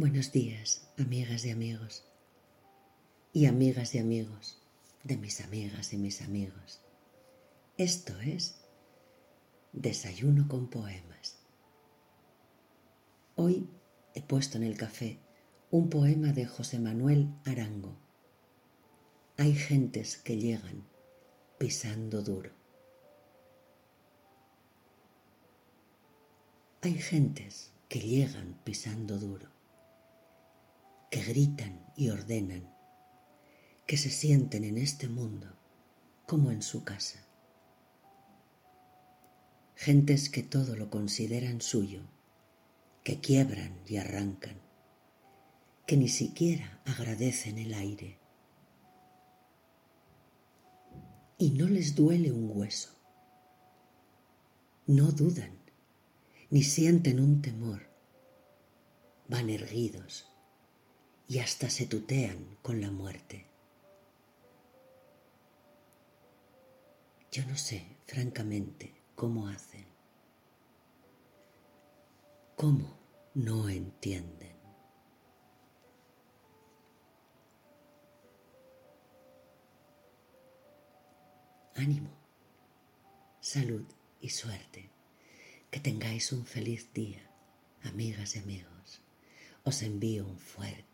Buenos días, amigas y amigos, y amigas y amigos de mis amigas y mis amigos. Esto es Desayuno con Poemas. Hoy he puesto en el café un poema de José Manuel Arango. Hay gentes que llegan pisando duro. Hay gentes que llegan pisando duro que gritan y ordenan, que se sienten en este mundo como en su casa. Gentes que todo lo consideran suyo, que quiebran y arrancan, que ni siquiera agradecen el aire. Y no les duele un hueso. No dudan, ni sienten un temor. Van erguidos y hasta se tutean con la muerte. Yo no sé, francamente, cómo hacen. ¿Cómo no entienden? Ánimo, salud y suerte. Que tengáis un feliz día, amigas y amigos. Os envío un fuerte.